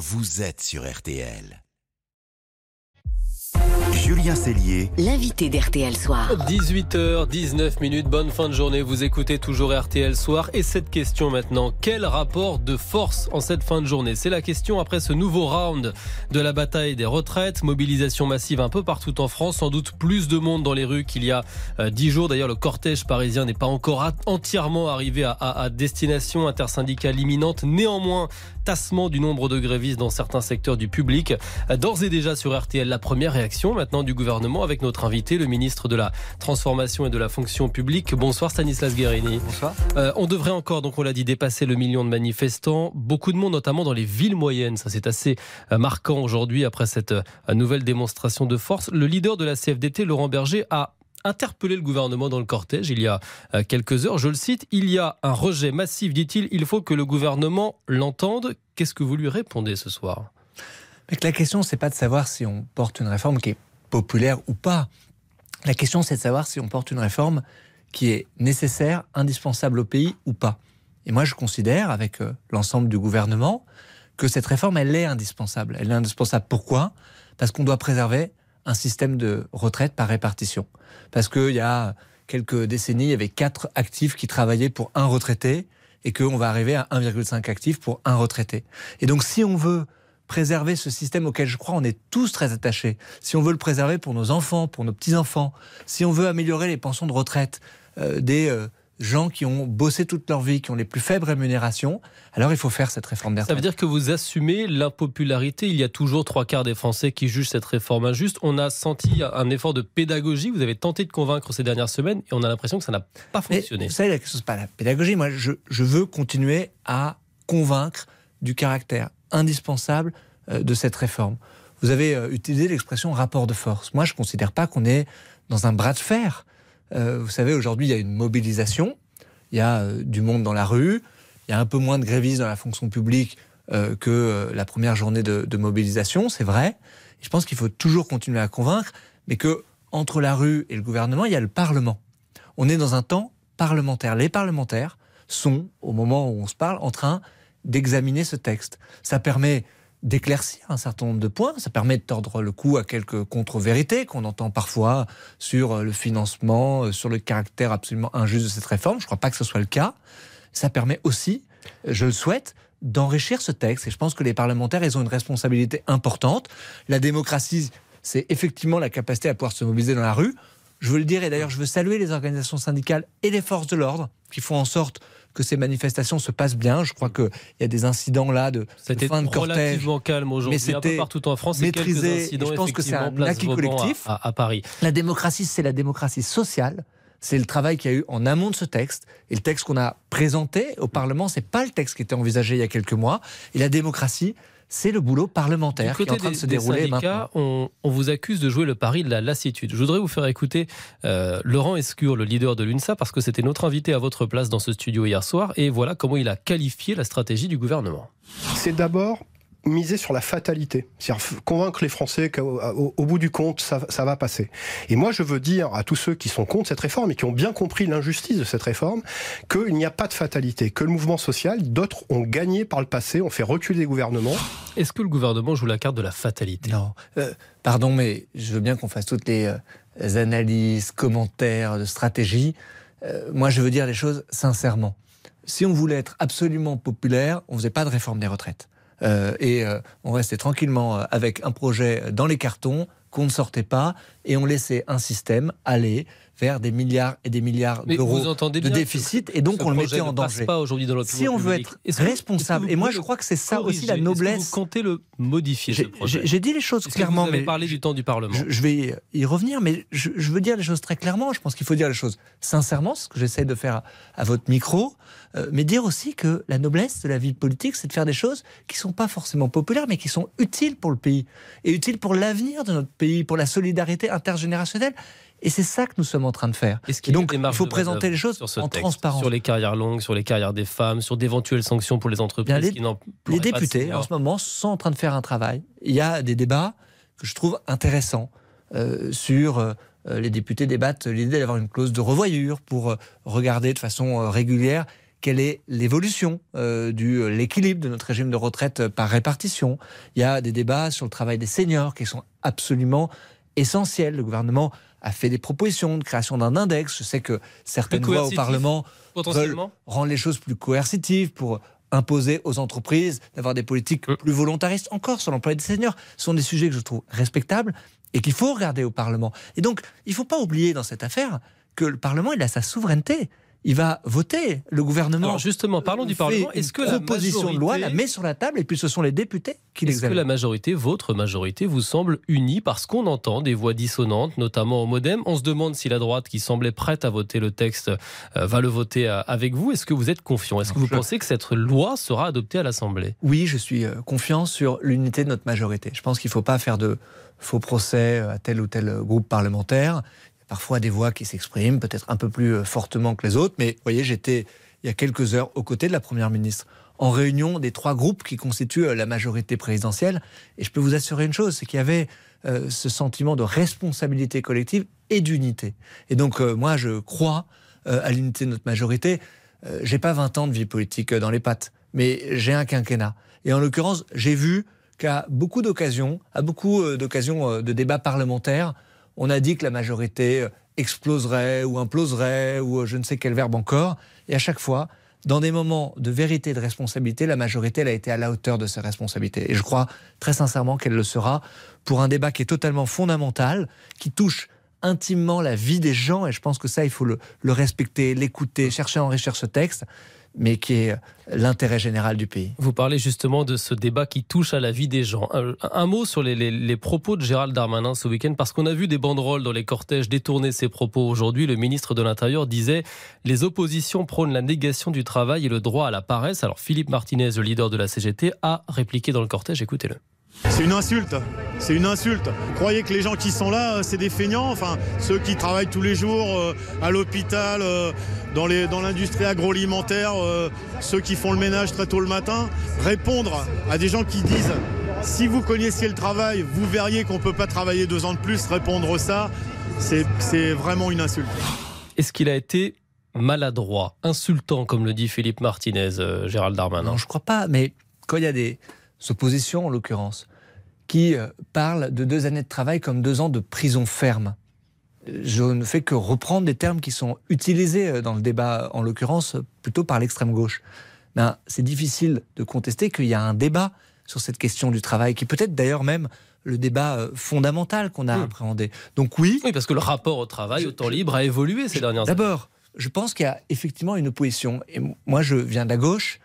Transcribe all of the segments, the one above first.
vous êtes sur RTL. Julien Cellier, l'invité d'RTL Soir. 18h19 minutes, bonne fin de journée. Vous écoutez toujours RTL Soir. Et cette question maintenant, quel rapport de force en cette fin de journée? C'est la question après ce nouveau round de la bataille des retraites. Mobilisation massive un peu partout en France, sans doute plus de monde dans les rues qu'il y a euh, dix jours. D'ailleurs, le cortège parisien n'est pas encore entièrement arrivé à, à destination intersyndicale imminente. Néanmoins, tassement du nombre de grévistes dans certains secteurs du public. D'ores et déjà sur RTL, la première réaction maintenant du gouvernement avec notre invité, le ministre de la Transformation et de la Fonction publique. Bonsoir Stanislas Guérini. Bonsoir. Euh, on devrait encore, donc on l'a dit, dépasser le million de manifestants. Beaucoup de monde, notamment dans les villes moyennes. Ça, c'est assez euh, marquant aujourd'hui après cette euh, nouvelle démonstration de force. Le leader de la CFDT, Laurent Berger, a interpellé le gouvernement dans le cortège il y a euh, quelques heures. Je le cite, il y a un rejet massif, dit-il, il faut que le gouvernement l'entende. Qu'est-ce que vous lui répondez ce soir? La question, c'est pas de savoir si on porte une réforme qui est populaire ou pas. La question, c'est de savoir si on porte une réforme qui est nécessaire, indispensable au pays ou pas. Et moi, je considère, avec euh, l'ensemble du gouvernement, que cette réforme, elle est indispensable. Elle est indispensable pourquoi? Parce qu'on doit préserver un système de retraite par répartition. Parce qu'il y a quelques décennies, il y avait quatre actifs qui travaillaient pour un retraité et qu'on va arriver à 1,5 actifs pour un retraité. Et donc si on veut préserver ce système auquel je crois on est tous très attachés, si on veut le préserver pour nos enfants, pour nos petits-enfants, si on veut améliorer les pensions de retraite euh, des euh, gens qui ont bossé toute leur vie, qui ont les plus faibles rémunérations, alors il faut faire cette réforme des Ça veut dire que vous assumez l'impopularité. Il y a toujours trois quarts des Français qui jugent cette réforme injuste. On a senti un effort de pédagogie. Vous avez tenté de convaincre ces dernières semaines et on a l'impression que ça n'a pas fonctionné. vous savez, ce n'est pas la pédagogie. Moi, je, je veux continuer à convaincre du caractère indispensable euh, de cette réforme. Vous avez euh, utilisé l'expression rapport de force. Moi, je ne considère pas qu'on est dans un bras de fer. Euh, vous savez, aujourd'hui, il y a une mobilisation, il y a du monde dans la rue, il y a un peu moins de grévistes dans la fonction publique que la première journée de, mobilisation, c'est vrai. Je pense qu'il faut toujours continuer à convaincre, mais que entre la rue et le gouvernement, il y a le Parlement. On est dans un temps parlementaire. Les parlementaires sont, au moment où on se parle, en train d'examiner ce texte. Ça permet d'éclaircir un certain nombre de points. Ça permet de tordre le cou à quelques contre-vérités qu'on entend parfois sur euh, le financement, euh, sur le caractère absolument injuste de cette réforme. Je ne crois pas que ce soit le cas. Ça permet aussi, je le souhaite, d'enrichir ce texte. Et je pense que les parlementaires, ils ont une responsabilité importante. La démocratie, c'est effectivement la capacité à pouvoir se mobiliser dans la rue. Je veux le dire, et d'ailleurs, je veux saluer les organisations syndicales et les forces de l'ordre qui font en sorte que ces manifestations se passent bien. Je crois qu'il y a des incidents là de, de fin de cortège. relativement calme aujourd'hui, un peu partout en France. Maîtrisé. Je pense que c'est un acquis collectif. À, à, Paris. La démocratie, c'est la démocratie sociale. C'est le travail qu'il y a eu en amont de ce texte. Et le texte qu'on a présenté au Parlement, c'est pas le texte qui était envisagé il y a quelques mois. Et la démocratie, c'est le boulot parlementaire qui est en train de se dérouler maintenant. On, on, vous accuse de jouer le pari de la lassitude. Je voudrais vous faire écouter euh, Laurent Escure, le leader de l'UNSA, parce que c'était notre invité à votre place dans ce studio hier soir, et voilà comment il a qualifié la stratégie du gouvernement. C'est d'abord miser sur la fatalité, c'est-à-dire convaincre les Français qu'au au bout du compte, ça, ça, va passer. Et moi, je veux dire à tous ceux qui sont contre cette réforme et qui ont bien compris l'injustice de cette réforme, qu'il n'y a pas de fatalité, que le mouvement social, d'autres ont gagné par le passé, ont fait reculer les gouvernements. Est-ce que le gouvernement joue la carte de la fatalité? Non. Euh, pardon, mais je veux bien qu'on fasse toutes les euh, analyses, commentaires de stratégie. Euh, moi, je veux dire les choses sincèrement. Si on voulait être absolument populaire, on ne faisait pas de réforme des retraites. Euh, et euh, on restait tranquillement euh, avec un projet dans les cartons qu'on ne sortait pas et on laissait un système aller vers des milliards et des milliards d'euros de déficit et donc on le mettait en danger. Pas aujourd'hui dans si on veut être responsable, et moi je crois que c'est ça aussi la noblesse. vous comptez le modifier ce projet? J'ai dit les choses clairement. Vous avez parlé du temps du Parlement? Je, vais y revenir, mais je, veux dire les choses très clairement. Je pense qu'il faut dire les choses sincèrement, ce que j'essaie de faire à, votre micro, euh, mais dire aussi que la noblesse de la vie politique, c'est de faire des choses qui sont pas forcément populaires, mais qui sont utiles pour le pays et utiles pour l'avenir de notre pays, pour la solidarité intergénérationnelle. Et c'est ça que nous sommes en train de faire. et donc, il faut présenter les choses en transparence. Sur les carrières longues, sur les carrières des femmes, sur d'éventuelles sanctions pour les entreprises les, qui n'en Les députés, en ce moment, sont en train de faire un travail. Il y a des débats que je trouve intéressants euh, sur. Euh, les députés débattent l'idée d'avoir une clause de revoyure pour euh, regarder de façon régulière quelle est l'évolution euh, de l'équilibre de notre régime de retraite par répartition. Il y a des débats sur le travail des seniors qui sont absolument essentiels. Le gouvernement a fait des propositions de création d'un index. Je sais que certaines voix au Parlement veulent rendre les choses plus coercitives pour imposer aux entreprises d'avoir des politiques plus volontaristes encore sur l'emploi des seniors. Ce sont des sujets que je trouve respectables et qu'il faut regarder au Parlement. Et donc, il ne faut pas oublier dans cette affaire que le Parlement, il a sa souveraineté il va voter. Le gouvernement. Alors justement, parlons du Parlement. Est-ce que la proposition de loi la met sur la table et puis ce sont les députés qui l'examinent Est-ce que la majorité, votre majorité, vous semble unie parce qu'on entend des voix dissonantes, notamment au MoDem? On se demande si la droite, qui semblait prête à voter le texte, euh, va le voter euh, avec vous. Est-ce que vous êtes confiant? Est-ce que vous pensez que cette loi sera adoptée à l'Assemblée? Oui, je suis euh, confiant sur l'unité de notre majorité. Je pense qu'il ne faut pas faire de faux procès à tel ou tel groupe parlementaire parfois des voix qui s'expriment peut-être un peu plus euh, fortement que les autres. Mais vous voyez, j'étais il y a quelques heures aux côtés de la Première ministre en réunion des trois groupes qui constituent euh, la majorité présidentielle. Et je peux vous assurer une chose, c'est qu'il y avait euh, ce sentiment de responsabilité collective et d'unité. Et donc moi, je crois à l'unité de notre majorité. j'ai pas 20 ans de vie politique dans les pattes, mais j'ai un quinquennat. Et en l'occurrence, j'ai vu qu'à beaucoup d'occasions, à beaucoup d'occasions de débats parlementaires, on a dit que la majorité euh, exploserait ou imploserait ou euh, je ne sais quel verbe encore. Et à chaque fois, dans des moments de vérité et de responsabilité, la majorité a été à la hauteur de ses responsabilités. Et je crois très sincèrement qu'elle le sera pour un débat qui est totalement fondamental, qui touche intimement la vie des gens. Et je pense que ça, il faut le, le respecter, l'écouter, chercher à enrichir ce texte mais qui est l'intérêt général du pays. Vous parlez justement de ce débat qui touche à la vie des gens. Un, mot sur les, propos de Gérald Darmanin ce week-end, parce qu'on a vu des banderoles dans les cortèges détourner ses propos aujourd'hui. Le ministre de l'Intérieur disait Les oppositions prônent la négation du travail et le droit à la paresse. Alors Philippe Martinez, le leader de la CGT, a répliqué dans le cortège. Écoutez-le. C'est une insulte. C'est une insulte. Vous croyez que les gens qui sont là, c'est des feignants? Enfin, ceux qui travaillent tous les jours euh, à l'hôpital, euh, dans l'industrie agroalimentaire, euh, ceux qui font le ménage très tôt le matin, répondre à des gens qui disent si vous connaissiez le travail, vous verriez qu'on ne peut pas travailler deux ans de plus, répondre ça, c'est vraiment une insulte. Est-ce qu'il a été maladroit, insultant, comme le dit Philippe Martinez, Gérald Darmanin? Non, je crois pas, mais quand il y a des oppositions en l'occurrence, qui euh, parle de deux années de travail comme deux ans de prison ferme. Je ne fais que reprendre des termes qui sont utilisés euh, dans le débat, en l'occurrence plutôt par l'extrême gauche. Ben, c'est difficile de contester qu'il y a un débat sur cette question du travail, qui peut être d'ailleurs même le débat euh, fondamental qu'on a appréhendé. Donc oui. Oui, parce que le rapport au travail, au temps libre, a évolué ces dernières années. D'abord, je pense qu'il y a effectivement une opposition. Et moi, je viens de la gauche,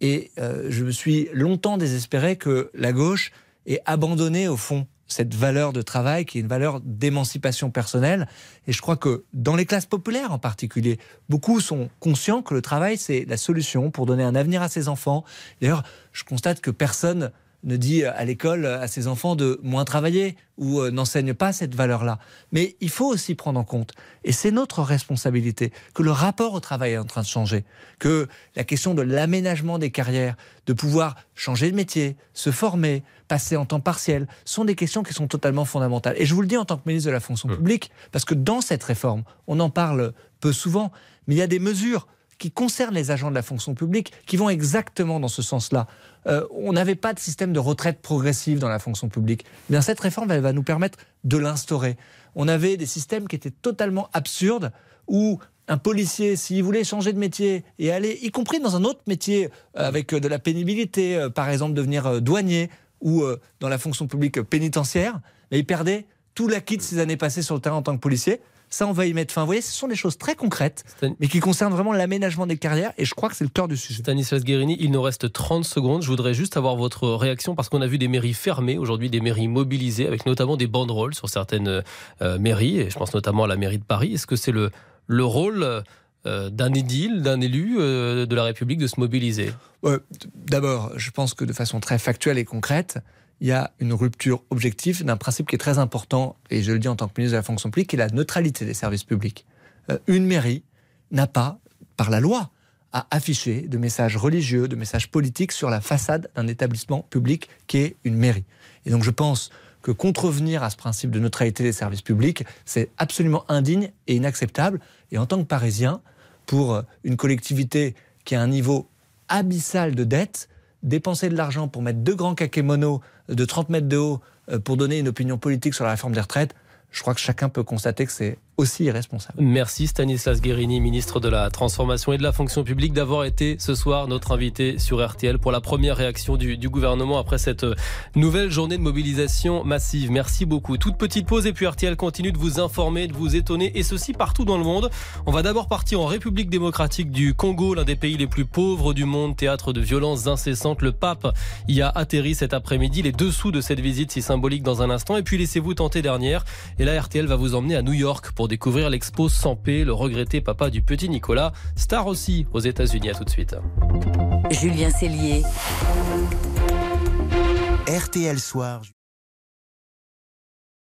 et je me suis longtemps désespéré que la gauche et abandonner au fond cette valeur de travail qui est une valeur d'émancipation personnelle. Et je crois que dans les classes populaires en particulier, beaucoup sont conscients que le travail, c'est la solution pour donner un avenir à ses enfants. D'ailleurs, je constate que personne ne dit à l'école à ses enfants de moins travailler ou euh, n'enseigne pas cette valeur-là. Mais il faut aussi prendre en compte, et c'est notre responsabilité, que le rapport au travail est en train de changer, que la question de l'aménagement des carrières, de pouvoir changer de métier, se former, passer en temps partiel, sont des questions qui sont totalement fondamentales. Et je vous le dis en tant que ministre de la fonction mmh. publique, parce que dans cette réforme, on en parle peu souvent, mais il y a des mesures qui concernent les agents de la fonction publique qui vont exactement dans ce sens-là. Euh, on n'avait pas de système de retraite progressive dans la fonction publique. Eh bien, cette réforme, elle va nous permettre de l'instaurer. On avait des systèmes qui étaient totalement absurdes où un policier, s'il voulait changer de métier et aller, y compris dans un autre métier euh, avec euh, de la pénibilité, par exemple devenir douanier ou dans la fonction publique pénitentiaire, mais il perdait tout l'acquis de ses années passées sur le terrain en tant que policier ça, on va y mettre fin. Vous voyez, ce sont des choses très concrètes, mais qui concernent vraiment l'aménagement des carrières, et je crois que c'est le cœur du sujet. Stanislas Guérini, il nous reste 30 secondes. Je voudrais juste avoir votre réaction, parce qu'on a vu des mairies fermées aujourd'hui, des mairies mobilisées, avec notamment des banderoles sur certaines euh, mairies, et je pense notamment à la mairie de Paris. Est-ce que c'est le, le rôle euh, d'un édile, d'un élu euh, de la République de se mobiliser? D'abord, je pense que de façon très factuelle et concrète, il y a une rupture objective d'un principe qui est très important, et je le dis en tant que ministre de la fonction publique, qui est la neutralité des services publics. Euh, une mairie n'a pas, par la loi, à afficher de messages religieux, de messages politiques sur la façade d'un établissement public qui est une mairie. Et donc je pense que contrevenir à ce principe de neutralité des services publics, c'est absolument indigne et inacceptable. Et en tant que Parisien, pour une collectivité qui a un niveau abyssal de dette, dépenser de l'argent pour mettre deux grands kakémonos de 30 mètres de haut euh, pour donner une opinion politique sur la réforme des retraites, je crois que chacun peut constater que c'est aussi irresponsable. Merci Stanislas Guérini, ministre de la Transformation et de la Fonction publique, d'avoir été ce soir notre invité sur RTL pour la première réaction du, du, gouvernement après cette nouvelle journée de mobilisation massive. Merci beaucoup. Toute petite pause et puis RTL continue de vous informer, de vous étonner et ceci partout dans le monde. On va d'abord partir en République démocratique du Congo, l'un des pays les plus pauvres du monde, théâtre de violences incessantes. Le pape y a atterri cet après-midi. Les dessous de cette visite si symbolique dans un instant. Et puis laissez-vous tenter dernière. Et là, RTL va vous emmener à New York pour découvrir l'expo Sans paix, le regretté papa du petit Nicolas, star aussi aux États-Unis. À tout de suite. Julien Cellier. RTL Soir.